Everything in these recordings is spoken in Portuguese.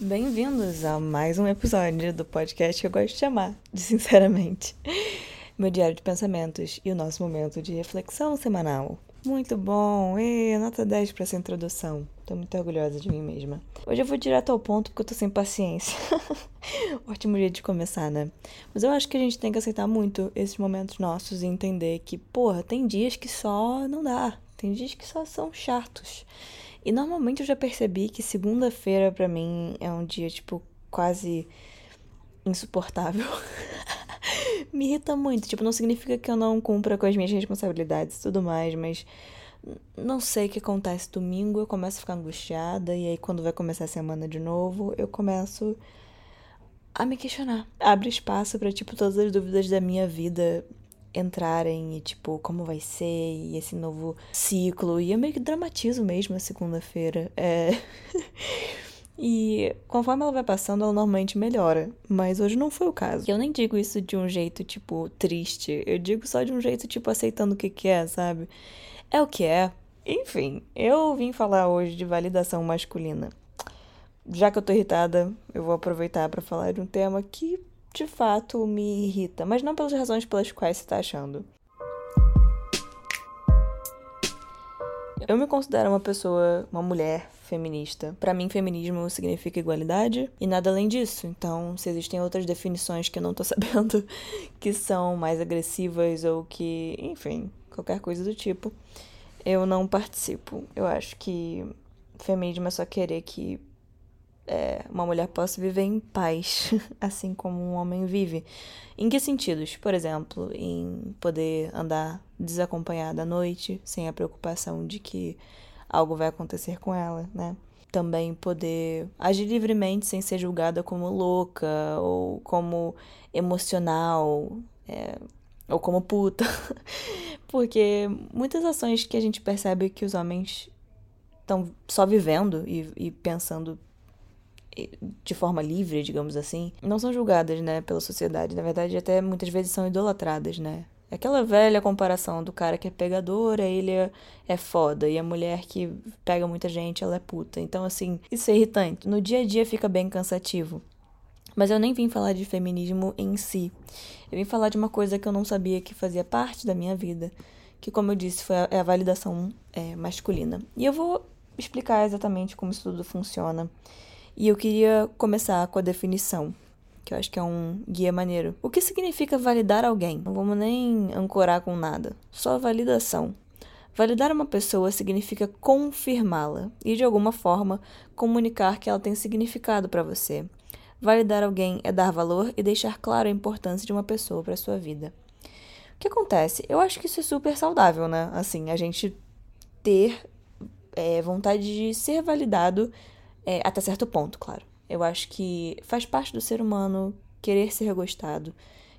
Bem-vindos a mais um episódio do podcast que eu gosto de chamar de Sinceramente. Meu diário de pensamentos e o nosso momento de reflexão semanal. Muito bom! E nota 10 para essa introdução. Tô muito orgulhosa de mim mesma. Hoje eu vou direto ao ponto porque eu tô sem paciência. Ótimo jeito de começar, né? Mas eu acho que a gente tem que aceitar muito esses momentos nossos e entender que, porra, tem dias que só não dá. Tem dias que só são chatos. E normalmente eu já percebi que segunda-feira para mim é um dia, tipo, quase insuportável. Me irrita muito. Tipo, não significa que eu não cumpra com as minhas responsabilidades e tudo mais, mas não sei o que acontece domingo, eu começo a ficar angustiada, e aí quando vai começar a semana de novo, eu começo a me questionar. Abre espaço para tipo todas as dúvidas da minha vida entrarem e, tipo, como vai ser e esse novo ciclo. E eu meio que dramatizo mesmo a segunda-feira. É. e conforme ela vai passando, ela normalmente melhora. Mas hoje não foi o caso. Eu nem digo isso de um jeito, tipo, triste. Eu digo só de um jeito, tipo, aceitando o que, que é, sabe? É o que é. Enfim, eu vim falar hoje de validação masculina. Já que eu tô irritada, eu vou aproveitar para falar de um tema que de fato me irrita, mas não pelas razões pelas quais você está achando. Eu me considero uma pessoa, uma mulher feminista. Para mim, feminismo significa igualdade e nada além disso. Então, se existem outras definições que eu não tô sabendo que são mais agressivas ou que, enfim, qualquer coisa do tipo, eu não participo. Eu acho que feminismo é só querer que é, uma mulher possa viver em paz, assim como um homem vive. Em que sentidos? Por exemplo, em poder andar desacompanhada à noite, sem a preocupação de que algo vai acontecer com ela, né? Também poder agir livremente sem ser julgada como louca ou como emocional é, ou como puta. Porque muitas ações que a gente percebe que os homens estão só vivendo e, e pensando de forma livre, digamos assim, não são julgadas, né, pela sociedade. Na verdade, até muitas vezes são idolatradas, né? É aquela velha comparação do cara que é pegador, ele é, é foda, e a mulher que pega muita gente, ela é puta. Então, assim, isso é irritante. No dia a dia fica bem cansativo. Mas eu nem vim falar de feminismo em si. Eu vim falar de uma coisa que eu não sabia que fazia parte da minha vida, que, como eu disse, foi a, é a validação é, masculina. E eu vou explicar exatamente como isso tudo funciona e eu queria começar com a definição, que eu acho que é um guia maneiro. O que significa validar alguém? Não vamos nem ancorar com nada, só validação. Validar uma pessoa significa confirmá-la e, de alguma forma, comunicar que ela tem significado para você. Validar alguém é dar valor e deixar claro a importância de uma pessoa para sua vida. O que acontece? Eu acho que isso é super saudável, né? Assim, a gente ter é, vontade de ser validado é, até certo ponto, claro. Eu acho que faz parte do ser humano querer ser gostado,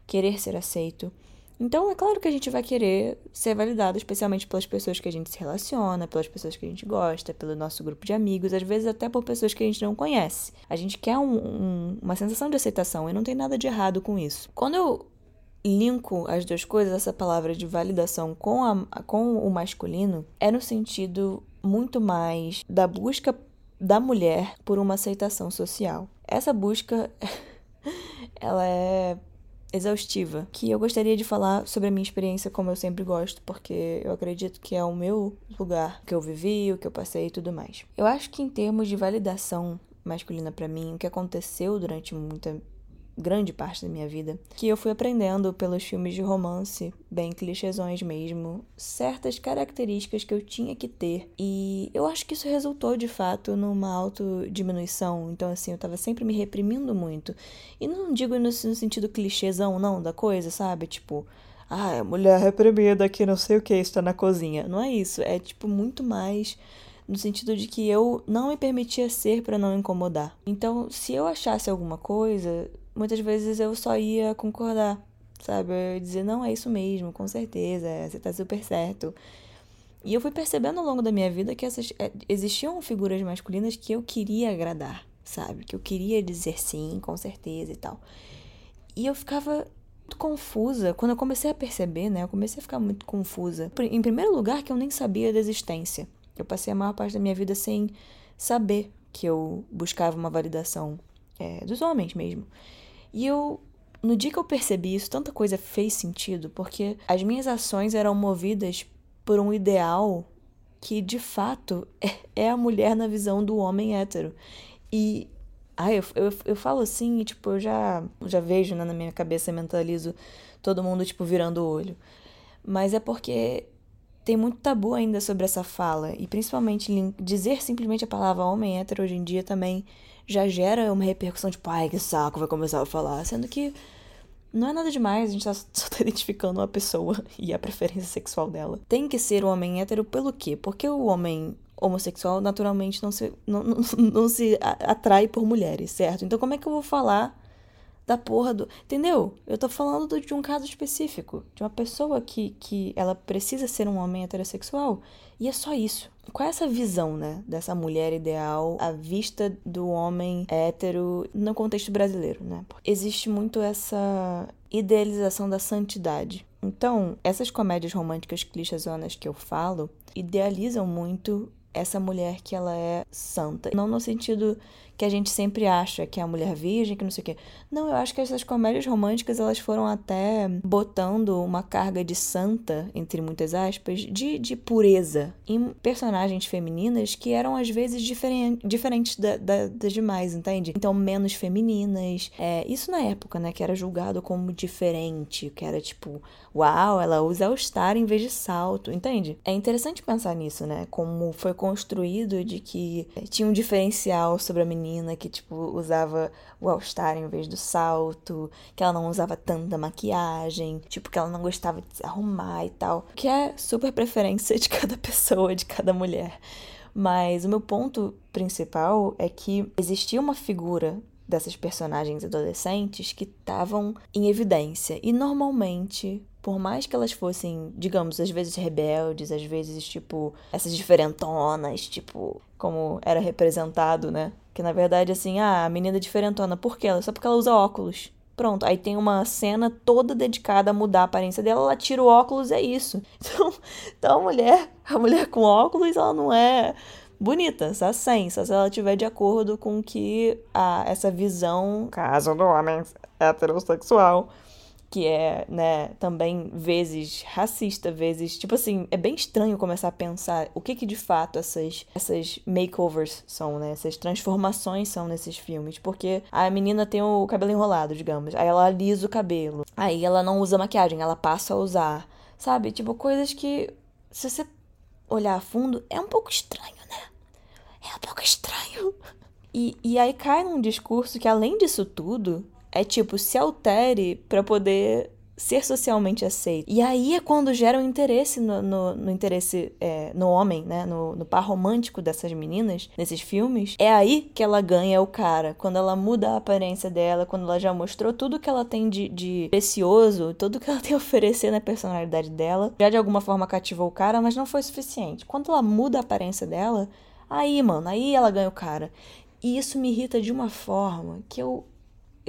querer ser aceito. Então, é claro que a gente vai querer ser validado, especialmente pelas pessoas que a gente se relaciona, pelas pessoas que a gente gosta, pelo nosso grupo de amigos, às vezes até por pessoas que a gente não conhece. A gente quer um, um, uma sensação de aceitação e não tem nada de errado com isso. Quando eu linko as duas coisas, essa palavra de validação com, a, com o masculino, é no sentido muito mais da busca da mulher por uma aceitação social. Essa busca ela é exaustiva, que eu gostaria de falar sobre a minha experiência como eu sempre gosto, porque eu acredito que é o meu lugar, que eu vivi, o que eu passei e tudo mais. Eu acho que em termos de validação masculina para mim, o que aconteceu durante muita grande parte da minha vida, que eu fui aprendendo pelos filmes de romance, bem clichêsões mesmo, certas características que eu tinha que ter. E eu acho que isso resultou de fato numa autodiminuição. Então, assim, eu tava sempre me reprimindo muito. E não digo no, sentido clichêzão, não, da coisa, sabe? Tipo, ah, mulher reprimida que não sei o que está na cozinha. Não é isso. É, tipo, muito mais no sentido de que eu não me permitia ser para não incomodar. Então, se eu achasse alguma coisa, muitas vezes eu só ia concordar, sabe? Eu ia dizer, não, é isso mesmo, com certeza, você tá super certo. E eu fui percebendo ao longo da minha vida que essas, é, existiam figuras masculinas que eu queria agradar, sabe? Que eu queria dizer sim, com certeza e tal. E eu ficava confusa. Quando eu comecei a perceber, né? Eu comecei a ficar muito confusa. Em primeiro lugar, que eu nem sabia da existência. Eu passei a maior parte da minha vida sem saber que eu buscava uma validação é, dos homens mesmo. E eu, no dia que eu percebi isso, tanta coisa fez sentido, porque as minhas ações eram movidas por um ideal que de fato é, é a mulher na visão do homem hétero. E ai, eu, eu, eu falo assim, e, tipo, eu já, já vejo né, na minha cabeça, mentalizo todo mundo, tipo, virando o olho. Mas é porque tem muito tabu ainda sobre essa fala. E principalmente dizer simplesmente a palavra homem hétero hoje em dia também já gera uma repercussão, tipo, ai, que saco, vai começar a falar. Sendo que não é nada demais, a gente tá só tá identificando uma pessoa e a preferência sexual dela. Tem que ser um homem hétero pelo quê? Porque o homem homossexual naturalmente não se, não, não, não se atrai por mulheres, certo? Então como é que eu vou falar da porra do. Entendeu? Eu tô falando de um caso específico, de uma pessoa que, que ela precisa ser um homem heterossexual. E é só isso. Qual é essa visão, né, dessa mulher ideal à vista do homem hétero no contexto brasileiro, né? Existe muito essa idealização da santidade. Então, essas comédias românticas clichêzonas que eu falo idealizam muito essa mulher que ela é santa. Não no sentido que a gente sempre acha que é a mulher virgem, que não sei o quê. Não, eu acho que essas comédias românticas elas foram até botando uma carga de santa, entre muitas aspas, de, de pureza em personagens femininas que eram às vezes diferen diferentes da, da, das demais, entende? Então, menos femininas. É, isso na época, né, que era julgado como diferente, que era tipo, uau, ela usa All-Star em vez de salto, entende? É interessante pensar nisso, né? Como foi construído de que tinha um diferencial sobre a menina menina que, tipo, usava o All-Star em vez do salto, que ela não usava tanta maquiagem, tipo, que ela não gostava de se arrumar e tal. Que é super preferência de cada pessoa, de cada mulher. Mas o meu ponto principal é que existia uma figura dessas personagens adolescentes que estavam em evidência. E normalmente por mais que elas fossem, digamos, às vezes rebeldes, às vezes, tipo, essas diferentonas, tipo, como era representado, né? Que na verdade, assim, ah, a menina é diferentona, por quê? Só porque ela usa óculos. Pronto, aí tem uma cena toda dedicada a mudar a aparência dela, ela tira o óculos, é isso. Então, então a mulher, a mulher com óculos, ela não é bonita, só sem, só se ela estiver de acordo com que a, essa visão, caso do homem heterossexual, que é, né, também vezes racista, vezes, tipo assim, é bem estranho começar a pensar o que que de fato essas essas makeovers são, né? Essas transformações são nesses filmes, porque a menina tem o cabelo enrolado, digamos, aí ela alisa o cabelo. Aí ela não usa maquiagem, ela passa a usar. Sabe? Tipo coisas que se você olhar a fundo é um pouco estranho, né? É um pouco estranho. E, e aí cai num discurso que além disso tudo, é tipo, se altere para poder ser socialmente aceito. E aí é quando gera um interesse no, no, no interesse é, no homem, né? No, no par romântico dessas meninas, nesses filmes. É aí que ela ganha o cara. Quando ela muda a aparência dela, quando ela já mostrou tudo que ela tem de, de precioso, tudo que ela tem a oferecer na personalidade dela. Já de alguma forma cativou o cara, mas não foi suficiente. Quando ela muda a aparência dela, aí, mano, aí ela ganha o cara. E isso me irrita de uma forma que eu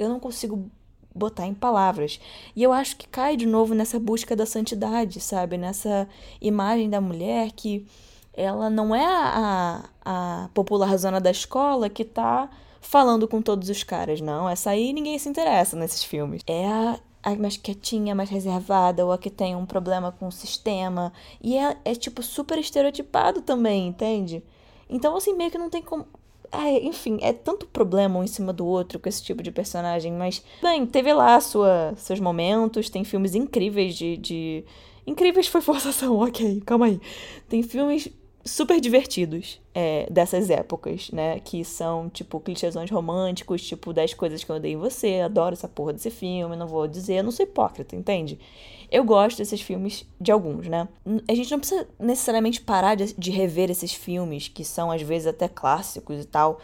eu não consigo botar em palavras. E eu acho que cai de novo nessa busca da santidade, sabe? Nessa imagem da mulher que ela não é a, a popular zona da escola que tá falando com todos os caras, não. Essa aí ninguém se interessa nesses filmes. É a, a mais quietinha, mais reservada, ou a que tem um problema com o sistema. E é, é tipo super estereotipado também, entende? Então, assim, meio que não tem como, é, enfim, é tanto problema um em cima do outro com esse tipo de personagem, mas, bem, teve lá sua, seus momentos, tem filmes incríveis de. de... Incríveis foi forçação, ok, calma aí. Tem filmes super divertidos é, dessas épocas, né? Que são, tipo, clichêsões românticos, tipo, 10 coisas que eu odeio em você, adoro essa porra desse filme, não vou dizer, não sou hipócrita, entende? Eu gosto desses filmes, de alguns, né? A gente não precisa necessariamente parar de, de rever esses filmes, que são às vezes até clássicos e tal.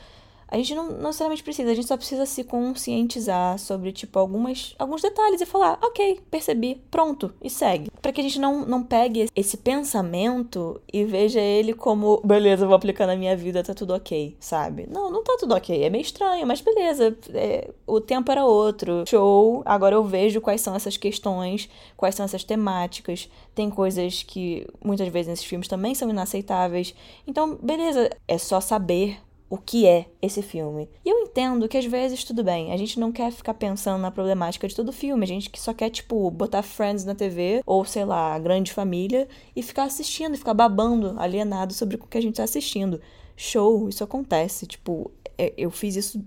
A gente não, não necessariamente precisa, a gente só precisa se conscientizar sobre, tipo, algumas, alguns detalhes e falar, ok, percebi, pronto, e segue. para que a gente não, não pegue esse pensamento e veja ele como, beleza, vou aplicar na minha vida, tá tudo ok, sabe? Não, não tá tudo ok, é meio estranho, mas beleza, é, o tempo era outro, show, agora eu vejo quais são essas questões, quais são essas temáticas, tem coisas que muitas vezes nesses filmes também são inaceitáveis, então, beleza, é só saber o que é esse filme. E eu entendo que às vezes tudo bem, a gente não quer ficar pensando na problemática de todo filme, a gente que só quer, tipo, botar Friends na TV, ou sei lá, Grande Família, e ficar assistindo, ficar babando, alienado sobre o que a gente tá assistindo. Show, isso acontece, tipo, é, eu fiz isso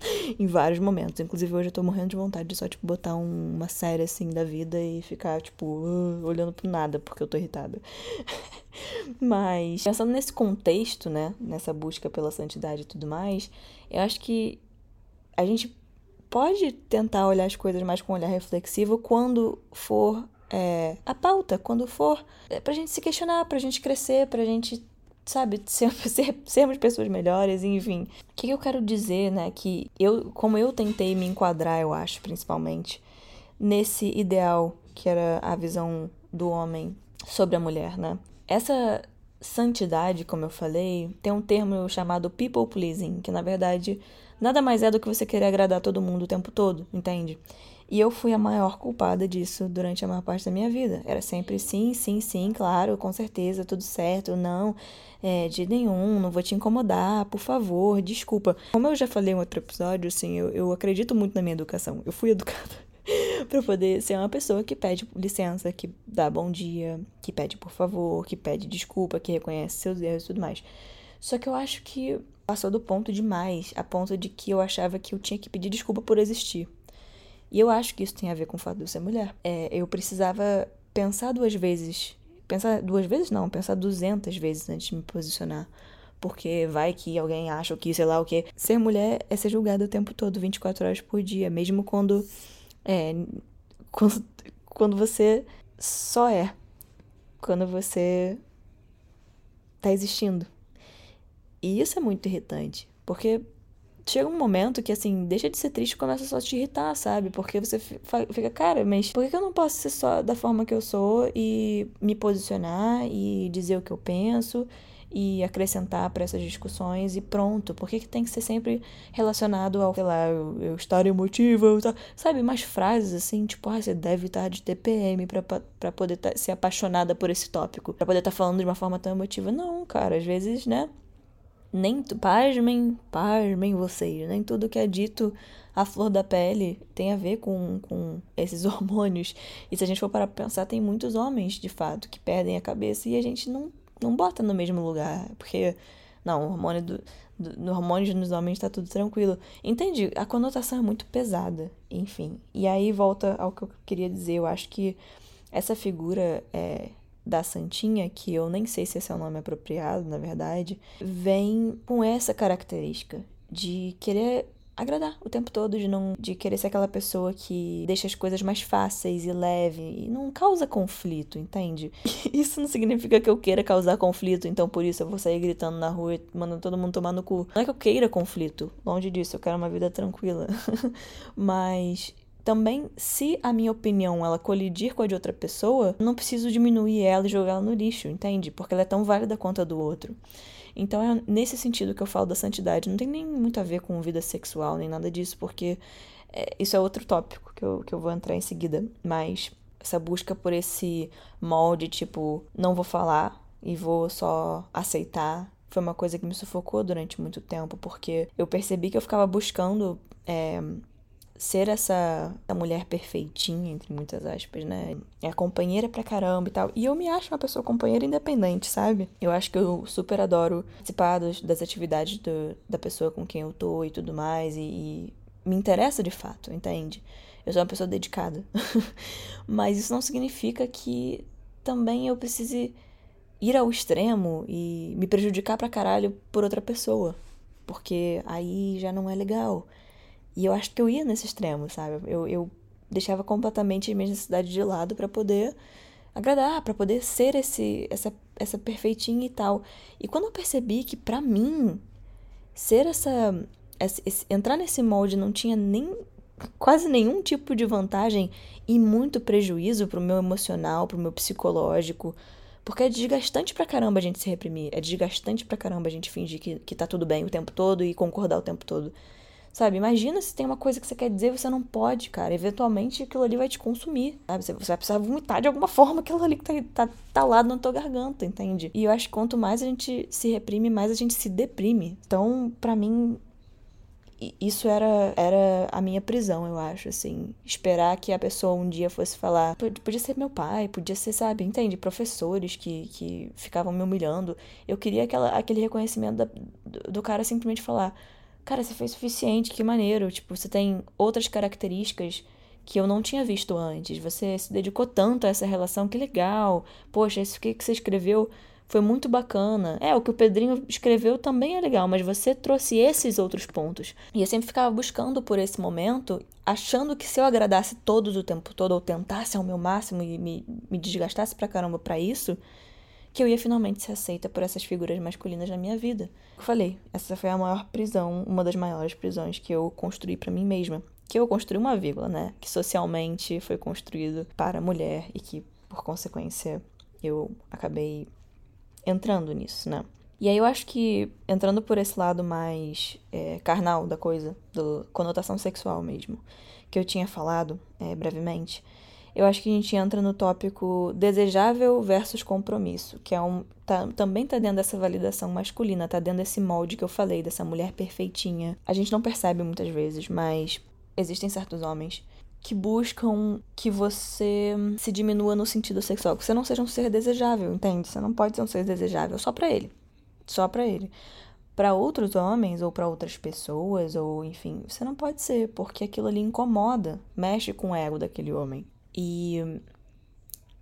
em vários momentos. Inclusive, hoje eu tô morrendo de vontade de só, tipo, botar um, uma série assim da vida e ficar, tipo, uh, olhando pro nada porque eu tô irritada. Mas, pensando nesse contexto, né, nessa busca pela santidade e tudo mais, eu acho que a gente pode tentar olhar as coisas mais com um olhar reflexivo quando for é, a pauta, quando for é, pra gente se questionar, pra gente crescer, pra gente sabe, ser, ser, sermos pessoas melhores, enfim. O que eu quero dizer, né, que eu, como eu tentei me enquadrar, eu acho, principalmente, nesse ideal que era a visão do homem sobre a mulher, né? Essa santidade, como eu falei, tem um termo chamado people pleasing, que na verdade nada mais é do que você querer agradar todo mundo o tempo todo, entende? E eu fui a maior culpada disso durante a maior parte da minha vida. Era sempre sim, sim, sim, claro, com certeza, tudo certo, não, é, de nenhum, não vou te incomodar, por favor, desculpa. Como eu já falei em outro episódio, assim, eu, eu acredito muito na minha educação. Eu fui educada para poder ser uma pessoa que pede licença, que dá bom dia, que pede por favor, que pede desculpa, que reconhece seus erros e tudo mais. Só que eu acho que passou do ponto demais, a ponto de que eu achava que eu tinha que pedir desculpa por existir. E eu acho que isso tem a ver com o fato de eu ser mulher. É, eu precisava pensar duas vezes. Pensar duas vezes não, pensar duzentas vezes antes de me posicionar. Porque vai que alguém acha que, sei lá o que. Ser mulher é ser julgada o tempo todo, 24 horas por dia. Mesmo quando. É. Quando, quando você só é. Quando você tá existindo. E isso é muito irritante. Porque chega um momento que, assim, deixa de ser triste e começa só a te irritar, sabe? Porque você fica, cara, mas por que eu não posso ser só da forma que eu sou e me posicionar e dizer o que eu penso e acrescentar para essas discussões e pronto? Por que, que tem que ser sempre relacionado ao, sei lá, eu, eu estar emotiva, eu, sabe? Mais frases assim, tipo, ah, você deve estar de TPM para poder tá, ser apaixonada por esse tópico, para poder estar tá falando de uma forma tão emotiva. Não, cara, às vezes, né? Nem pasmem, pasmem vocês, nem tudo que é dito à flor da pele tem a ver com, com esses hormônios. E se a gente for parar pra pensar, tem muitos homens, de fato, que perdem a cabeça e a gente não, não bota no mesmo lugar. Porque, não, o hormônio do, do, no hormônio nos homens tá tudo tranquilo. Entendi, a conotação é muito pesada, enfim. E aí volta ao que eu queria dizer, eu acho que essa figura é da Santinha, que eu nem sei se esse é o nome apropriado, na verdade, vem com essa característica de querer agradar o tempo todo, de não de querer ser aquela pessoa que deixa as coisas mais fáceis e leve e não causa conflito, entende? Isso não significa que eu queira causar conflito, então por isso eu vou sair gritando na rua e mandando todo mundo tomar no cu. Não é que eu queira conflito, longe disso, eu quero uma vida tranquila. Mas também, se a minha opinião ela colidir com a de outra pessoa, não preciso diminuir ela e jogar ela no lixo, entende? Porque ela é tão válida quanto a do outro. Então é nesse sentido que eu falo da santidade. Não tem nem muito a ver com vida sexual, nem nada disso, porque é, isso é outro tópico que eu, que eu vou entrar em seguida. Mas essa busca por esse molde, tipo, não vou falar e vou só aceitar, foi uma coisa que me sufocou durante muito tempo, porque eu percebi que eu ficava buscando. É, ser essa, essa mulher perfeitinha, entre muitas aspas, né? É companheira pra caramba e tal. E eu me acho uma pessoa companheira independente, sabe? Eu acho que eu super adoro participar das, das atividades do, da pessoa com quem eu tô e tudo mais. E, e me interessa de fato, entende? Eu sou uma pessoa dedicada. Mas isso não significa que também eu precise ir ao extremo e me prejudicar pra caralho por outra pessoa. Porque aí já não é legal. E eu acho que eu ia nesse extremo, sabe? Eu, eu deixava completamente minha necessidade de lado para poder agradar, para poder ser esse essa essa perfeitinha e tal. E quando eu percebi que para mim ser essa esse, esse, entrar nesse molde não tinha nem quase nenhum tipo de vantagem e muito prejuízo pro meu emocional, pro meu psicológico, porque é desgastante pra caramba a gente se reprimir, é desgastante pra caramba a gente fingir que, que tá tudo bem o tempo todo e concordar o tempo todo Sabe? Imagina se tem uma coisa que você quer dizer e você não pode, cara. Eventualmente aquilo ali vai te consumir. Sabe? Você vai precisar vomitar de alguma forma aquilo ali que tá, tá, tá lá na tua garganta, entende? E eu acho que quanto mais a gente se reprime, mais a gente se deprime. Então, para mim, isso era, era a minha prisão, eu acho, assim. Esperar que a pessoa um dia fosse falar. Podia ser meu pai, podia ser, sabe, entende? Professores que, que ficavam me humilhando. Eu queria aquela, aquele reconhecimento da, do, do cara simplesmente falar: Cara, você fez suficiente, que maneiro. Tipo, você tem outras características que eu não tinha visto antes. Você se dedicou tanto a essa relação, que legal. Poxa, isso que você escreveu foi muito bacana. É, o que o Pedrinho escreveu também é legal, mas você trouxe esses outros pontos. E eu sempre ficava buscando por esse momento, achando que se eu agradasse todos o tempo todo, ou tentasse ao meu máximo e me, me desgastasse pra caramba pra isso, que eu ia finalmente ser aceita por essas figuras masculinas na minha vida. Eu falei, essa foi a maior prisão, uma das maiores prisões que eu construí para mim mesma. Que eu construí uma vírgula, né? Que socialmente foi construído para mulher e que, por consequência, eu acabei entrando nisso, né? E aí eu acho que, entrando por esse lado mais é, carnal da coisa, do conotação sexual mesmo, que eu tinha falado é, brevemente, eu acho que a gente entra no tópico desejável versus compromisso, que é um. Tá, também tá dentro dessa validação masculina, tá dentro desse molde que eu falei, dessa mulher perfeitinha. A gente não percebe muitas vezes, mas existem certos homens que buscam que você se diminua no sentido sexual, que você não seja um ser desejável, entende? Você não pode ser um ser desejável só para ele. Só para ele. Para outros homens ou para outras pessoas ou enfim, você não pode ser, porque aquilo ali incomoda, mexe com o ego daquele homem. E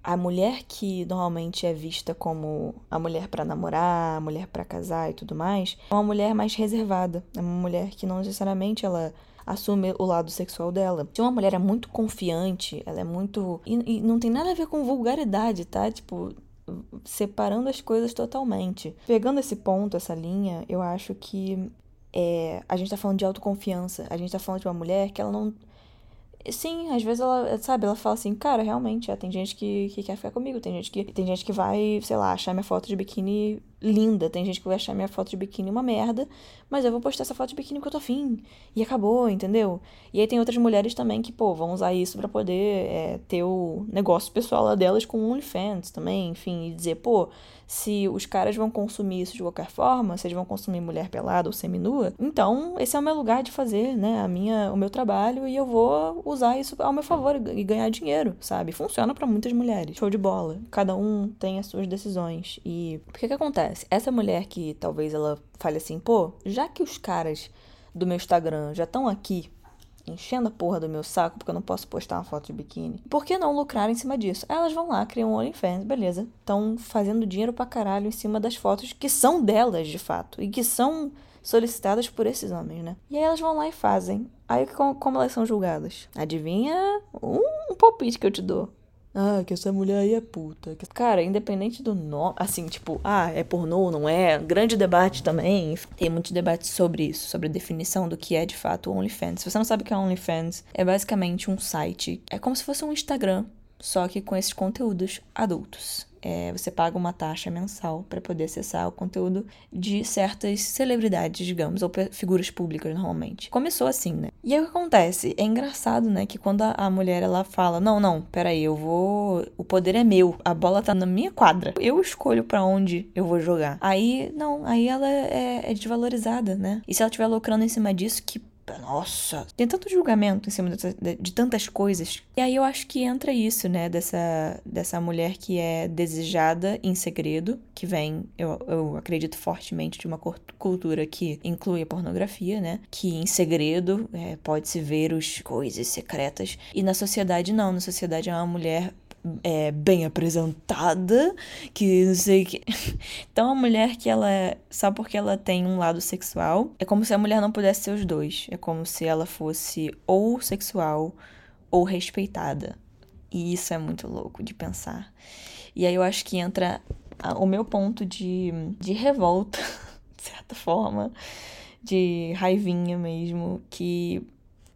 a mulher que normalmente é vista como a mulher para namorar, a mulher para casar e tudo mais, é uma mulher mais reservada, é uma mulher que não necessariamente ela assume o lado sexual dela. Se uma mulher é muito confiante, ela é muito. E, e não tem nada a ver com vulgaridade, tá? Tipo, separando as coisas totalmente. Pegando esse ponto, essa linha, eu acho que é, a gente tá falando de autoconfiança. A gente tá falando de uma mulher que ela não Sim, às vezes ela, sabe, ela fala assim, cara, realmente, é, tem gente que, que quer ficar comigo, tem gente que tem gente que vai, sei lá, achar minha foto de biquíni linda, tem gente que vai achar minha foto de biquíni uma merda, mas eu vou postar essa foto de biquíni porque eu tô afim. E acabou, entendeu? E aí tem outras mulheres também que, pô, vão usar isso para poder é, ter o negócio pessoal delas com OnlyFans também, enfim, e dizer, pô, se os caras vão consumir isso de qualquer forma, se eles vão consumir mulher pelada ou seminua, então esse é o meu lugar de fazer, né, a minha, o meu trabalho e eu vou usar isso ao meu favor e ganhar dinheiro, sabe? Funciona para muitas mulheres. Show de bola. Cada um tem as suas decisões. E o que que acontece? Essa mulher que talvez ela fale assim, pô, já que os caras do meu Instagram já estão aqui enchendo a porra do meu saco porque eu não posso postar uma foto de biquíni. Por que não lucrar em cima disso? Elas vão lá, criam um OnlyFans, beleza. Estão fazendo dinheiro pra caralho em cima das fotos que são delas, de fato. E que são solicitadas por esses homens, né? E aí elas vão lá e fazem. Aí como elas são julgadas? Adivinha um, um palpite que eu te dou. Ah, que essa mulher aí é puta. Cara, independente do nome, assim, tipo, ah, é pornô, não é? Grande debate também. Tem muitos debates sobre isso, sobre a definição do que é de fato OnlyFans. Se você não sabe o que é OnlyFans, é basicamente um site. É como se fosse um Instagram, só que com esses conteúdos adultos é, você paga uma taxa mensal para poder acessar o conteúdo de certas celebridades, digamos, ou figuras públicas normalmente. Começou assim, né? E aí o que acontece? É engraçado, né, que quando a, mulher ela fala: "Não, não, peraí, eu vou, o poder é meu, a bola tá na minha quadra. Eu escolho para onde eu vou jogar". Aí, não, aí ela é, é desvalorizada, né? E se ela estiver lucrando em cima disso, que nossa, tem tanto julgamento em cima de, de, tantas coisas. E aí eu acho que entra isso, né, dessa, dessa mulher que é desejada em segredo, que vem, eu, eu acredito fortemente, de uma cultura que inclui a pornografia, né, que em segredo é, pode-se ver as coisas secretas. E na sociedade não, na sociedade é uma mulher é, bem apresentada, que não sei que. Então a mulher que ela é. Só porque ela tem um lado sexual, é como se a mulher não pudesse ser os dois. É como se ela fosse ou sexual ou respeitada. E isso é muito louco de pensar. E aí eu acho que entra o meu ponto de, de revolta, de certa forma, de raivinha mesmo, que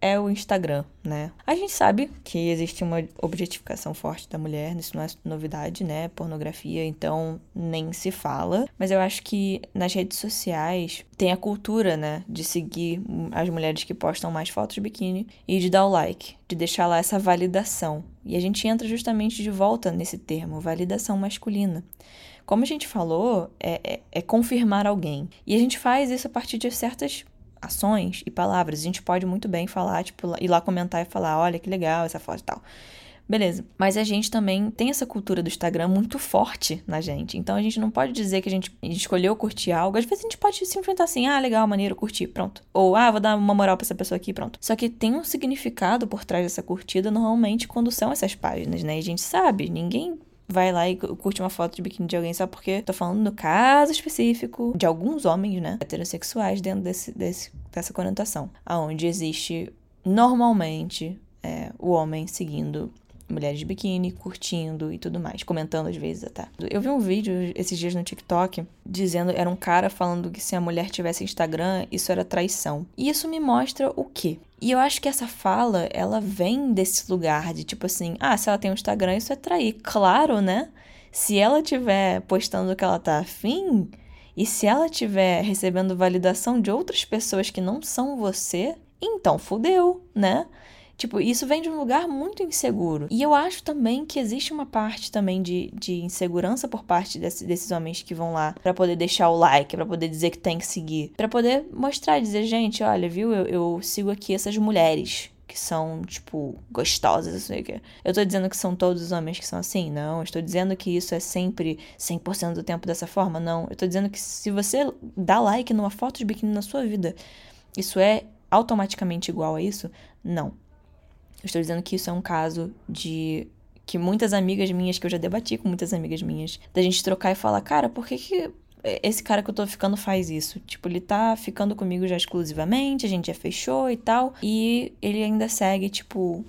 é o Instagram, né? A gente sabe que existe uma objetificação forte da mulher, isso não é novidade, né? Pornografia, então nem se fala. Mas eu acho que nas redes sociais tem a cultura, né, de seguir as mulheres que postam mais fotos de biquíni e de dar o like, de deixar lá essa validação. E a gente entra justamente de volta nesse termo, validação masculina. Como a gente falou, é, é, é confirmar alguém. E a gente faz isso a partir de certas ações e palavras. A gente pode muito bem falar, tipo, ir lá comentar e falar: olha que legal essa foto e tal. Beleza. Mas a gente também tem essa cultura do Instagram muito forte na gente. Então a gente não pode dizer que a gente escolheu curtir algo. Às vezes a gente pode se enfrentar assim: ah, legal, maneiro, curtir, pronto. Ou, ah, vou dar uma moral pra essa pessoa aqui, pronto. Só que tem um significado por trás dessa curtida, normalmente, quando são essas páginas, né? E a gente sabe, ninguém vai lá e curte uma foto de biquíni de alguém só porque tô falando no caso específico de alguns homens, né, heterossexuais dentro desse, desse dessa conotação, aonde existe normalmente é, o homem seguindo mulheres de biquíni, curtindo e tudo mais, comentando às vezes até. Eu vi um vídeo esses dias no TikTok dizendo, era um cara falando que se a mulher tivesse Instagram, isso era traição. E isso me mostra o quê? E eu acho que essa fala, ela vem desse lugar de tipo assim, ah, se ela tem um Instagram, isso é trair. Claro, né? Se ela tiver postando o que ela tá afim, e se ela tiver recebendo validação de outras pessoas que não são você, então fudeu, né? Tipo, isso vem de um lugar muito inseguro. E eu acho também que existe uma parte também de, de insegurança por parte desse, desses homens que vão lá para poder deixar o like, para poder dizer que tem que seguir, para poder mostrar dizer, gente, olha, viu, eu, eu sigo aqui essas mulheres que são, tipo, gostosas, assim, que eu tô dizendo que são todos os homens que são assim? Não. Estou dizendo que isso é sempre 100% do tempo dessa forma? Não. Eu tô dizendo que se você dá like numa foto de biquíni na sua vida, isso é automaticamente igual a isso? Não. Estou dizendo que isso é um caso de que muitas amigas minhas, que eu já debati com muitas amigas minhas, da gente trocar e falar, cara, por que que esse cara que eu tô ficando faz isso? Tipo, ele tá ficando comigo já exclusivamente, a gente já fechou e tal, e ele ainda segue, tipo,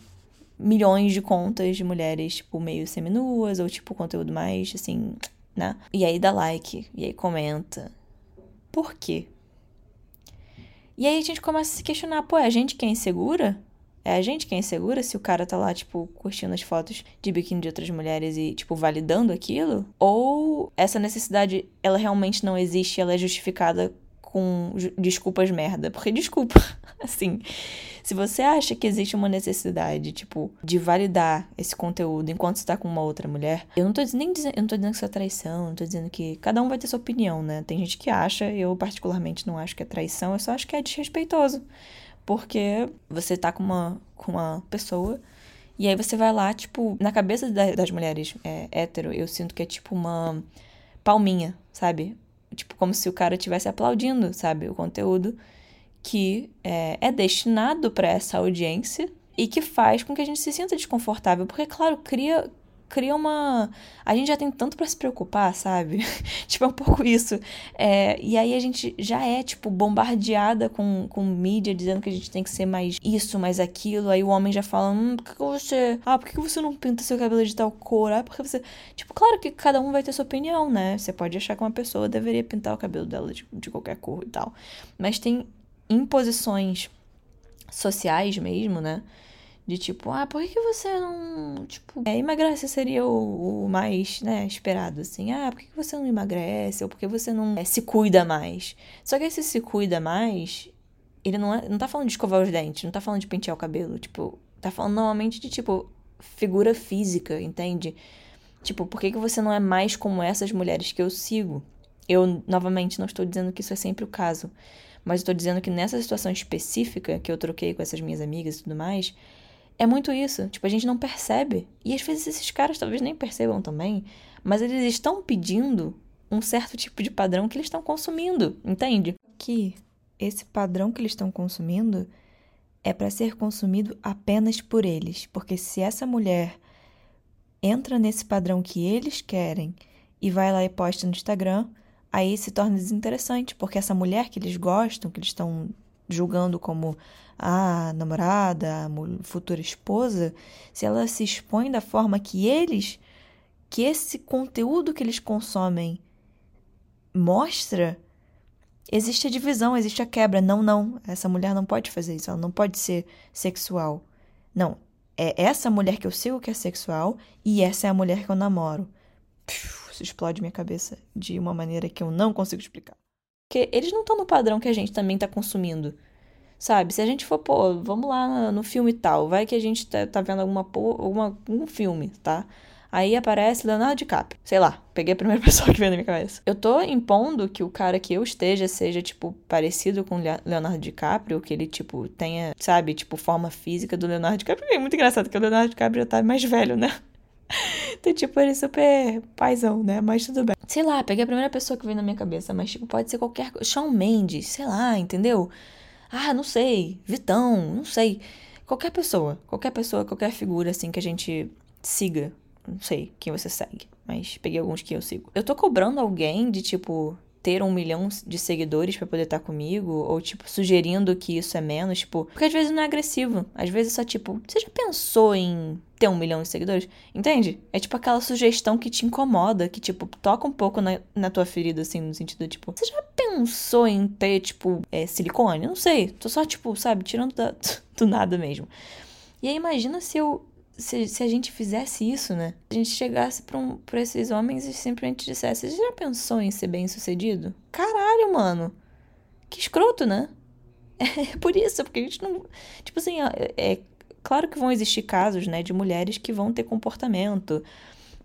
milhões de contas de mulheres, tipo, meio seminuas, ou tipo, conteúdo mais, assim, né? E aí dá like, e aí comenta. Por quê? E aí a gente começa a se questionar, pô, é a gente que é insegura? É a gente que é insegura se o cara tá lá, tipo, curtindo as fotos de biquíni de outras mulheres e, tipo, validando aquilo? Ou essa necessidade, ela realmente não existe, ela é justificada com desculpas merda? Porque desculpa, assim, se você acha que existe uma necessidade, tipo, de validar esse conteúdo enquanto você tá com uma outra mulher, eu não tô nem dizendo, eu não tô dizendo que isso é traição, não tô dizendo que cada um vai ter sua opinião, né? Tem gente que acha, eu particularmente não acho que é traição, eu só acho que é desrespeitoso. Porque você tá com uma, com uma pessoa e aí você vai lá, tipo, na cabeça das mulheres é, hétero, eu sinto que é tipo uma palminha, sabe? Tipo, como se o cara estivesse aplaudindo, sabe? O conteúdo que é, é destinado para essa audiência e que faz com que a gente se sinta desconfortável. Porque, claro, cria, cria uma. A gente já tem tanto para se preocupar, sabe? tipo, é um pouco isso. É, e aí a gente já é, tipo, bombardeada com, com mídia dizendo que a gente tem que ser mais isso, mais aquilo. Aí o homem já fala: hum, por que, você. Ah, por que, que você não pinta seu cabelo de tal cor? Ah, porque você. Tipo, claro que cada um vai ter sua opinião, né? Você pode achar que uma pessoa deveria pintar o cabelo dela de, de qualquer cor e tal. Mas tem imposições sociais mesmo, né? De tipo, ah, por que você não. Tipo, é, emagrecer seria o, o, mais, né, esperado, assim. Ah, por que você não emagrece? Ou por que você não é, se cuida mais? Só que esse se cuida mais, ele não, é, não tá falando de escovar os dentes, não tá falando de pentear o cabelo. Tipo, tá falando normalmente de, tipo, figura física, entende? Tipo, por que, que você não é mais como essas mulheres que eu sigo? Eu, novamente, não estou dizendo que isso é sempre o caso. Mas estou dizendo que nessa situação específica que eu troquei com essas minhas amigas e tudo mais, é muito isso. Tipo, a gente não percebe. E às vezes esses caras talvez nem percebam também. Mas eles estão pedindo um certo tipo de padrão que eles estão consumindo, entende? Que esse padrão que eles estão consumindo é para ser consumido apenas por eles. Porque se essa mulher entra nesse padrão que eles querem e vai lá e posta no Instagram, aí se torna desinteressante, porque essa mulher que eles gostam, que eles estão julgando como a namorada, a futura esposa, se ela se expõe da forma que eles, que esse conteúdo que eles consomem mostra, existe a divisão, existe a quebra. Não, não, essa mulher não pode fazer isso, ela não pode ser sexual. Não, é essa mulher que eu sigo que é sexual e essa é a mulher que eu namoro. Isso explode minha cabeça de uma maneira que eu não consigo explicar. Porque eles não estão no padrão que a gente também está consumindo. Sabe? Se a gente for, pô, vamos lá no filme tal, vai que a gente tá, tá vendo alguma, alguma um filme, tá? Aí aparece Leonardo DiCaprio. Sei lá, peguei a primeira pessoa que veio na minha cabeça. Eu tô impondo que o cara que eu esteja seja, tipo, parecido com Leonardo DiCaprio, que ele, tipo, tenha, sabe, tipo, forma física do Leonardo DiCaprio. É muito engraçado que o Leonardo DiCaprio já tá mais velho, né? Então, tipo, ele é super paizão, né? Mas tudo bem. Sei lá, peguei a primeira pessoa que veio na minha cabeça, mas, tipo, pode ser qualquer. Shawn Mendes, sei lá, entendeu? Ah, não sei. Vitão, não sei. Qualquer pessoa, qualquer pessoa, qualquer figura, assim, que a gente siga não sei quem você segue, mas peguei alguns que eu sigo. Eu tô cobrando alguém de, tipo, ter um milhão de seguidores para poder estar tá comigo, ou, tipo, sugerindo que isso é menos, tipo, porque às vezes não é agressivo, às vezes é só, tipo, você já pensou em ter um milhão de seguidores? Entende? É tipo aquela sugestão que te incomoda, que, tipo, toca um pouco na, na tua ferida, assim, no sentido, tipo, você já pensou em ter, tipo, é, silicone? Não sei, tô só, tipo, sabe, tirando da, do nada mesmo. E aí imagina se eu se, se a gente fizesse isso, né? A gente chegasse pra, um, pra esses homens e simplesmente dissesse: Você já pensou em ser bem sucedido? Caralho, mano. Que escroto, né? É por isso, porque a gente não. Tipo assim, é, é claro que vão existir casos, né, de mulheres que vão ter comportamento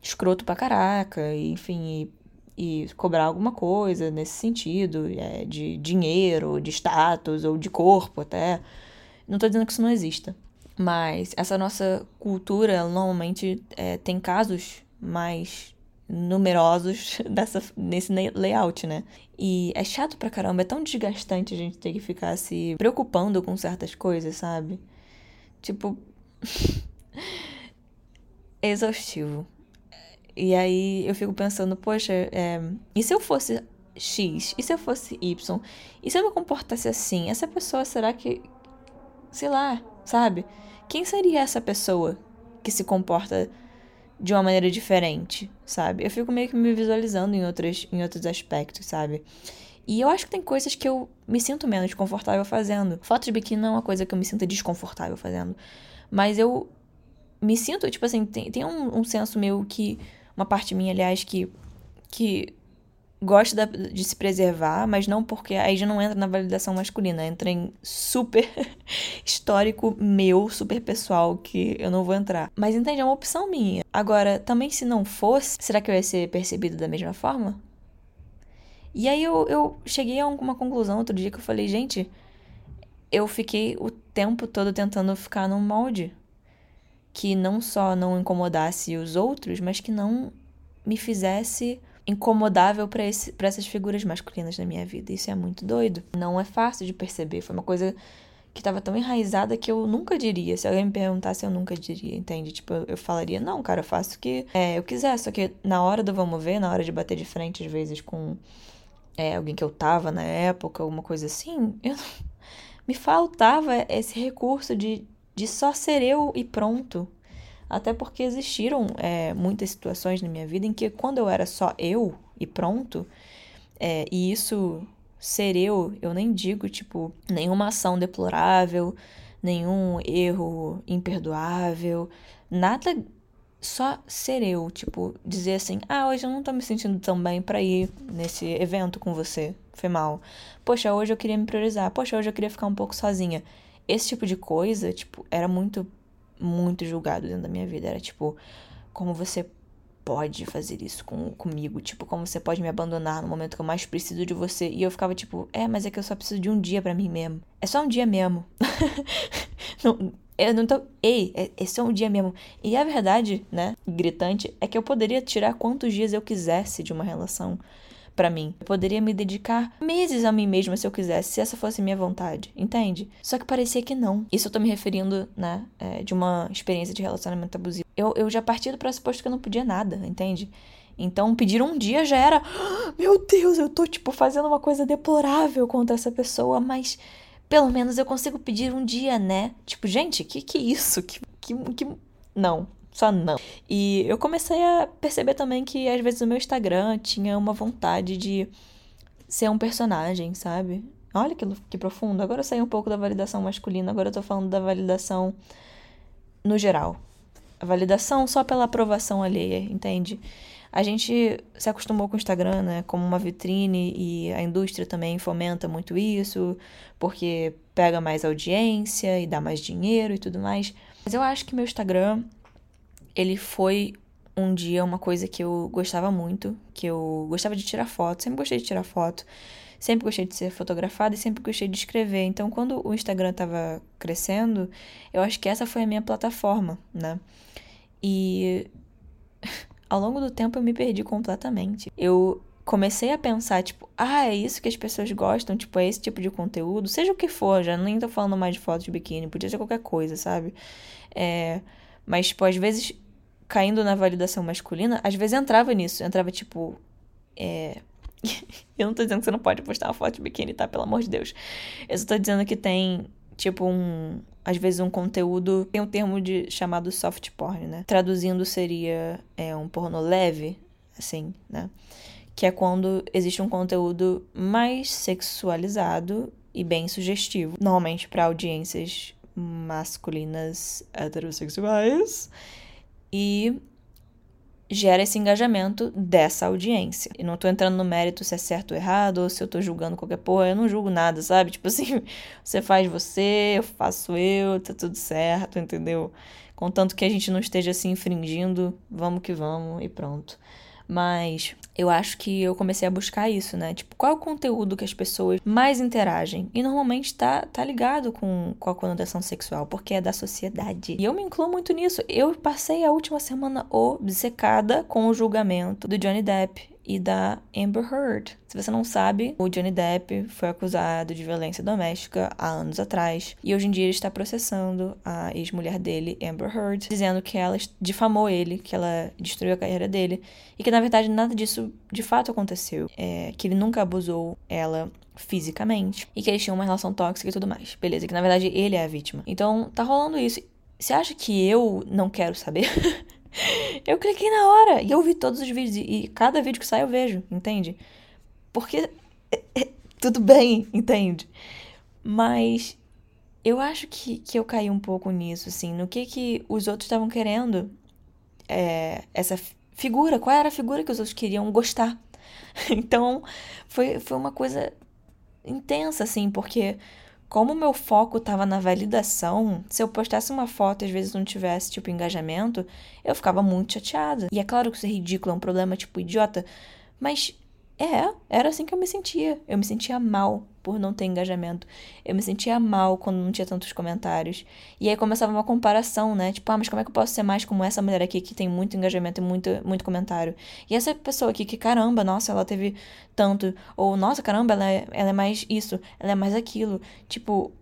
escroto pra caraca, enfim, e, e, cobrar alguma coisa nesse sentido, é, de dinheiro, de status ou de corpo até. Não tô dizendo que isso não exista. Mas essa nossa cultura normalmente é, tem casos mais numerosos dessa, nesse layout, né? E é chato pra caramba, é tão desgastante a gente ter que ficar se preocupando com certas coisas, sabe? Tipo. exaustivo. E aí eu fico pensando, poxa, é... e se eu fosse X? E se eu fosse Y? E se eu me comportasse assim? Essa pessoa, será que. Sei lá, sabe? Quem seria essa pessoa que se comporta de uma maneira diferente, sabe? Eu fico meio que me visualizando em, outros em outros aspectos, sabe? E eu acho que tem coisas que eu me sinto menos confortável fazendo. Foto de biquíni não é uma coisa que eu me sinto desconfortável fazendo. Mas eu me sinto, tipo assim, tem, tem um, um senso meu que. Uma parte minha, aliás, que. que gosta de se preservar, mas não porque aí já não entra na validação masculina, entra em super histórico meu, super pessoal, que eu não vou entrar. Mas entende, é uma opção minha. Agora, também se não fosse, será que eu ia ser percebido da mesma forma? E aí eu, eu cheguei a uma conclusão outro dia que eu falei, gente, eu fiquei o tempo todo tentando ficar num molde que não só não incomodasse os outros, mas que não me fizesse incomodável para essas figuras masculinas na minha vida. Isso é muito doido. Não é fácil de perceber. Foi uma coisa que estava tão enraizada que eu nunca diria. Se alguém me perguntasse, eu nunca diria, entende? Tipo, eu, falaria, não, cara, eu faço o que é, eu quiser. Só que na hora do vamos ver, na hora de bater de frente, às vezes, com é, alguém que eu tava na época, alguma coisa assim, eu me faltava esse recurso de, de só ser eu e pronto. Até porque existiram é, muitas situações na minha vida em que, quando eu era só eu e pronto, é, e isso ser eu, eu nem digo, tipo, nenhuma ação deplorável, nenhum erro imperdoável, nada só ser eu, tipo, dizer assim: "Ah, hoje eu não tô me sentindo tão bem para ir nesse evento com você. Foi mal. Poxa, hoje eu queria me priorizar. Poxa, hoje eu queria ficar um pouco sozinha." Esse tipo de coisa, tipo, era muito muito julgado dentro da minha vida. Era tipo, como você pode fazer isso com, comigo? Tipo, como você pode me abandonar no momento que eu mais preciso de você? E eu ficava tipo, é, mas é que eu só preciso de um dia para mim mesmo. É só um dia mesmo. não, eu não tô. Ei, é, é só um dia mesmo. E a verdade, né, gritante, é que eu poderia tirar quantos dias eu quisesse de uma relação para mim. Eu poderia me dedicar meses a mim mesma se eu quisesse, se essa fosse minha vontade, entende? Só que parecia que não. Isso eu tô me referindo, né, é, de uma experiência de relacionamento abusivo. Eu, eu já parti do pressuposto que eu não podia nada, entende? Então, pedir um dia já era, ah, meu Deus, eu tô, tipo, fazendo uma coisa deplorável contra essa pessoa, mas pelo menos eu consigo pedir um dia, né? Tipo, gente, que que é isso? Que, que, que... Não, só não. E eu comecei a perceber também que às vezes o meu Instagram tinha uma vontade de ser um personagem, sabe? Olha que, que profundo. Agora eu saí um pouco da validação masculina, agora eu tô falando da validação no geral. A validação só pela aprovação alheia, entende? A gente se acostumou com o Instagram, né, como uma vitrine e a indústria também fomenta muito isso, porque pega mais audiência e dá mais dinheiro e tudo mais. Mas eu acho que meu Instagram ele foi um dia uma coisa que eu gostava muito, que eu gostava de tirar foto, sempre gostei de tirar foto, sempre gostei de ser fotografada e sempre gostei de escrever. Então, quando o Instagram estava crescendo, eu acho que essa foi a minha plataforma, né? E ao longo do tempo eu me perdi completamente. Eu comecei a pensar, tipo, ah, é isso que as pessoas gostam, tipo, é esse tipo de conteúdo, seja o que for, já nem tô falando mais de fotos de biquíni, podia ser qualquer coisa, sabe? É, mas, tipo, às vezes, caindo na validação masculina, às vezes entrava nisso, entrava, tipo, é... eu não tô dizendo que você não pode postar uma foto de biquíni, tá? Pelo amor de Deus. Eu só tô dizendo que tem, tipo, um, às vezes um conteúdo tem um termo de chamado soft porn, né? Traduzindo seria é, um porno leve, assim, né? Que é quando existe um conteúdo mais sexualizado e bem sugestivo, normalmente para audiências masculinas heterossexuais e gera esse engajamento dessa audiência. E não tô entrando no mérito se é certo ou errado, ou se eu tô julgando qualquer porra, eu não julgo nada, sabe? Tipo assim, você faz você, eu faço eu, tá tudo certo, entendeu? Contanto que a gente não esteja se infringindo, vamos que vamos e pronto. Mas eu acho que eu comecei a buscar isso, né? Tipo, qual é o conteúdo que as pessoas mais interagem? E normalmente tá, tá ligado com, com a conotação sexual, porque é da sociedade. E eu me incluo muito nisso. Eu passei a última semana obcecada com o julgamento do Johnny Depp e da Amber Heard. Se você não sabe, o Johnny Depp foi acusado de violência doméstica há anos atrás e hoje em dia ele está processando a ex-mulher dele, Amber Heard, dizendo que ela difamou ele, que ela destruiu a carreira dele e que na verdade nada disso de fato aconteceu, é, que ele nunca abusou ela fisicamente e que eles tinham uma relação tóxica e tudo mais. Beleza, que na verdade ele é a vítima. Então tá rolando isso. Você acha que eu não quero saber? eu cliquei na hora e eu vi todos os vídeos. E, cada vídeo que sai eu vejo, entende? Porque é, é, tudo bem, entende? Mas eu acho que, que eu caí um pouco nisso, assim, no que que os outros estavam querendo. É, essa figura, qual era a figura que os outros queriam gostar. então, foi, foi uma coisa intensa, assim, porque como meu foco estava na validação, se eu postasse uma foto e às vezes não tivesse, tipo, engajamento, eu ficava muito chateada. E é claro que isso é ridículo, é um problema, tipo, idiota, mas é, era assim que eu me sentia. Eu me sentia mal por não ter engajamento. Eu me sentia mal quando não tinha tantos comentários. E aí começava uma comparação, né? Tipo, ah, mas como é que eu posso ser mais como essa mulher aqui que tem muito engajamento e muito, muito comentário? E essa pessoa aqui que, caramba, nossa, ela teve tanto. Ou, nossa, caramba, ela é, ela é mais isso, ela é mais aquilo. Tipo,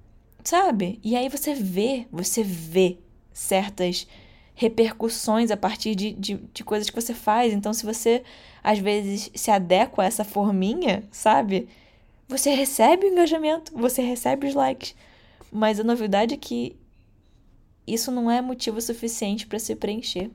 sabe? E aí você vê, você vê certas repercussões a partir de, de, de coisas que você faz. Então, se você às vezes se adequa a essa forminha, sabe? Você recebe o engajamento, você recebe os likes. Mas a novidade é que isso não é motivo suficiente para se preencher.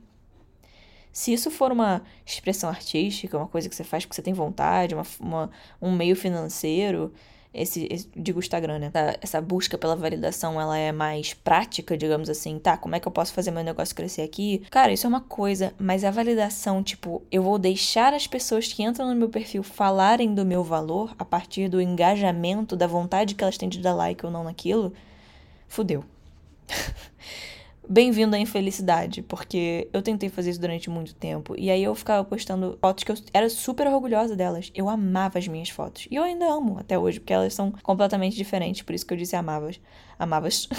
Se isso for uma expressão artística, uma coisa que você faz porque você tem vontade, uma, uma um meio financeiro, esse, esse digo Instagram, né? Essa, essa, busca pela validação, ela é mais prática, digamos assim, tá? Como é que eu posso fazer meu negócio crescer aqui? Cara, isso é uma coisa, mas a validação, tipo, eu vou deixar as pessoas que entram no meu perfil falarem do meu valor a partir do engajamento, da vontade que elas têm de dar like ou não naquilo, fudeu. bem-vindo à infelicidade, porque eu tentei fazer isso durante muito tempo. E aí eu ficava postando fotos que eu era super orgulhosa delas. Eu amava as minhas fotos. E eu ainda amo até hoje, porque elas são completamente diferentes. Por isso que eu disse amavas. Amavas.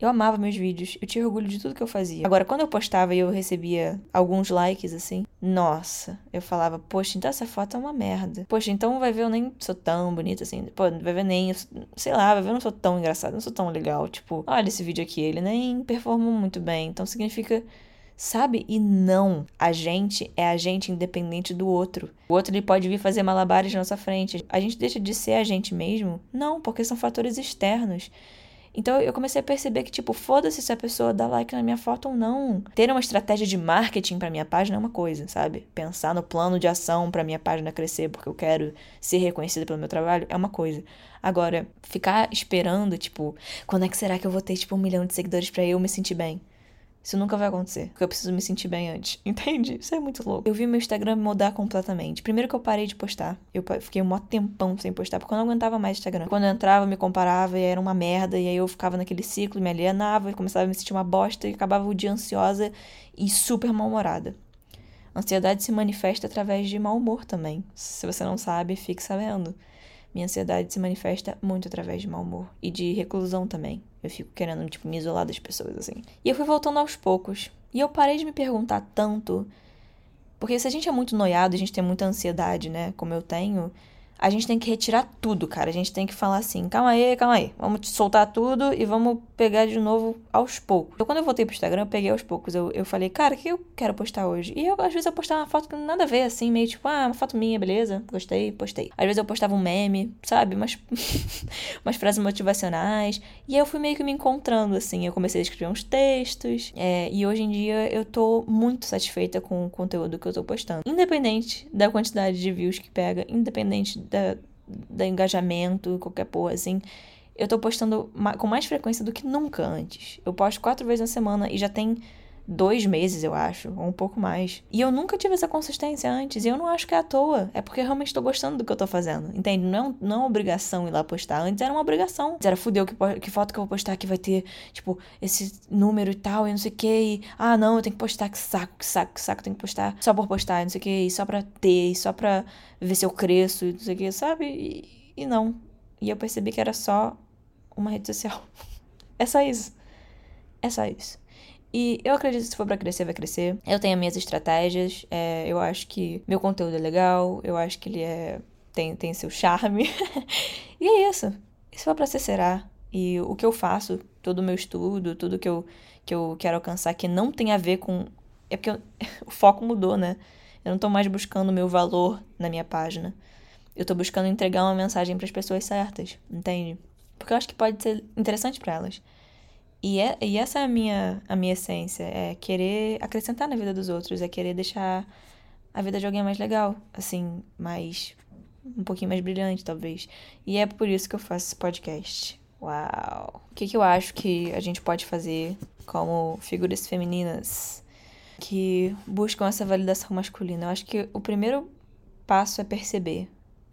Eu amava meus vídeos, eu tinha orgulho de tudo que eu fazia. Agora, quando eu postava e eu recebia alguns likes assim, nossa, eu falava, poxa, então essa foto é uma merda. Poxa, então vai ver eu nem sou tão bonita assim. Pô, vai ver nem, sei lá, vai ver eu não sou tão engraçada, não sou tão legal. Tipo, olha esse vídeo aqui, ele nem performou muito bem. Então significa sabe? E não, a gente é a gente independente do outro. O outro ele pode vir fazer malabares na nossa frente. A gente deixa de ser a gente mesmo? Não, porque são fatores externos. Então eu comecei a perceber que, tipo, foda-se se a pessoa dá like na minha foto ou não. Ter uma estratégia de marketing pra minha página é uma coisa, sabe? Pensar no plano de ação pra minha página crescer porque eu quero ser reconhecida pelo meu trabalho é uma coisa. Agora, ficar esperando, tipo, quando é que será que eu vou ter, tipo, um milhão de seguidores pra eu me sentir bem? Isso nunca vai acontecer, porque eu preciso me sentir bem antes, entende? Isso é muito louco. Eu vi meu Instagram mudar completamente. Primeiro que eu parei de postar. Eu fiquei um maior tempão sem postar, porque eu não aguentava mais Instagram. Quando eu entrava, eu me comparava e era uma merda, e aí eu ficava naquele ciclo, me alienava, e começava a me sentir uma bosta, e acabava o dia ansiosa e super mal-humorada. Ansiedade se manifesta através de mau humor também. Se você não sabe, fique sabendo. Minha ansiedade se manifesta muito através de mau humor e de reclusão também. Eu fico querendo, tipo, me isolar das pessoas, assim. E eu fui voltando aos poucos. E eu parei de me perguntar tanto. Porque se a gente é muito noiado, a gente tem muita ansiedade, né? Como eu tenho, a gente tem que retirar tudo, cara. A gente tem que falar assim: calma aí, calma aí. Vamos soltar tudo e vamos pegar de novo aos poucos. Eu, quando eu voltei pro Instagram, eu peguei aos poucos. Eu, eu falei, cara, o que eu quero postar hoje? E eu, às vezes, eu postava uma foto que nada a ver, assim, meio tipo, ah, uma foto minha, beleza? Gostei, postei. Às vezes eu postava um meme, sabe? Umas, umas frases motivacionais. E eu fui meio que me encontrando, assim. Eu comecei a escrever uns textos. É, e hoje em dia eu tô muito satisfeita com o conteúdo que eu tô postando. Independente da quantidade de views que pega, independente da, da engajamento, qualquer porra, assim. Eu tô postando com mais frequência do que nunca antes. Eu posto quatro vezes na semana e já tem dois meses, eu acho, ou um pouco mais. E eu nunca tive essa consistência antes, e eu não acho que é à toa. É porque eu realmente tô gostando do que eu tô fazendo, entende? Não é, não é uma obrigação ir lá postar. Antes era uma obrigação. Antes era fudeu, que, que foto que eu vou postar que vai ter, tipo, esse número e tal, e não sei o que. E, ah, não, eu tenho que postar, que saco, que saco, que saco, tenho que postar só por postar, não sei o que, e só pra ter, e só pra ver se eu cresço, e não sei o que, sabe? E, e não. E eu percebi que era só uma rede social. É só isso. É só isso. E eu acredito que se for pra crescer, vai crescer. Eu tenho as minhas estratégias. É, eu acho que meu conteúdo é legal. Eu acho que ele é. tem, tem seu charme. e é isso. Se for pra ser, será. E o que eu faço, todo o meu estudo, tudo que eu, que eu quero alcançar que não tem a ver com. É porque eu... o foco mudou, né? Eu não tô mais buscando o meu valor na minha página. Eu tô buscando entregar uma mensagem para as pessoas certas, entende? Porque eu acho que pode ser interessante para elas. E, é, e essa é a minha, a minha essência, é querer acrescentar na vida dos outros, é querer deixar a vida de alguém mais legal, assim, mais um pouquinho mais brilhante, talvez. E é por isso que eu faço esse podcast. Uau! O que, que eu acho que a gente pode fazer como figuras femininas que buscam essa validação masculina? Eu acho que o primeiro passo é perceber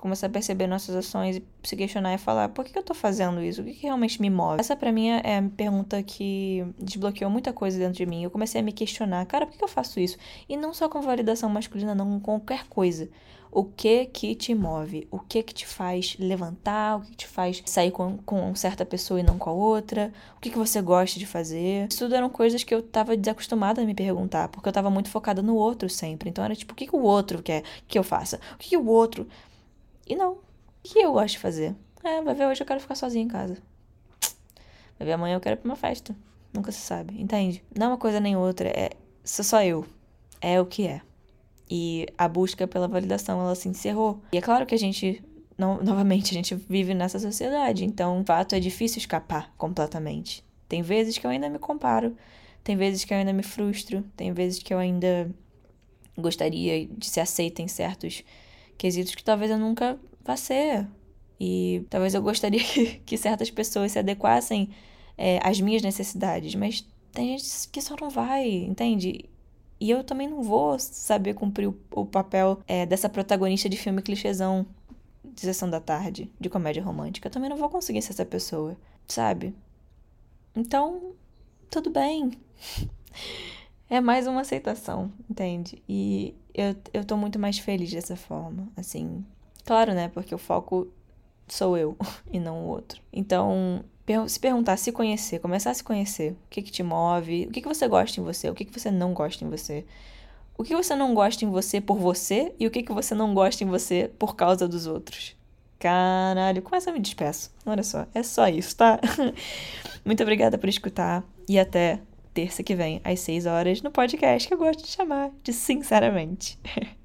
começar a perceber nossas ações e se questionar e falar, por que eu tô fazendo isso? O que, que realmente me move? Essa para mim é a pergunta que desbloqueou muita coisa dentro de mim. Eu comecei a me questionar, cara, por que, que eu faço isso? E não só com validação masculina, não, com qualquer coisa. O que que te move? O que que te faz levantar? O que, que te faz sair com, com certa pessoa e não com a outra? O que que você gosta de fazer? Isso tudo eram coisas que eu tava desacostumada a me perguntar, porque eu tava muito focada no outro sempre. Então era tipo, o que que o outro quer que eu faça? O que que o outro e não. O que eu gosto de fazer? É, vai ver hoje eu quero ficar sozinha em casa. Vai ver amanhã eu quero ir pra uma festa. Nunca se sabe, entende? Não é uma coisa nem outra, é sou só eu. É o que é. E a busca pela validação, ela se encerrou. E é claro que a gente, no, novamente, a gente vive nessa sociedade, então, de fato, é difícil escapar completamente. Tem vezes que eu ainda me comparo, tem vezes que eu ainda me frustro, tem vezes que eu ainda gostaria de ser aceita em certos quesitos que talvez eu nunca vá ser. E talvez eu gostaria que, que certas pessoas se adequassem é, às minhas necessidades, mas tem gente que só não vai, entende? E eu também não vou saber cumprir o, o papel é, dessa protagonista de filme clichêzão de sessão da tarde, de comédia romântica. Eu também não vou conseguir ser essa pessoa, sabe? Então, tudo bem. é mais uma aceitação, entende? E eu, eu tô muito mais feliz dessa forma, assim. Claro, né? Porque o foco sou eu e não o outro. Então, se perguntar, se conhecer, começar a se conhecer. O que que te move? O que que você gosta em você? O que que você não gosta em você? O que você não gosta em você por você e o que que você não gosta em você por causa dos outros? Caralho, com essa me despeço. Olha só, é só isso, tá? Muito obrigada por escutar e até terça que vem, às 6 horas, no podcast que eu gosto de chamar de Sinceramente.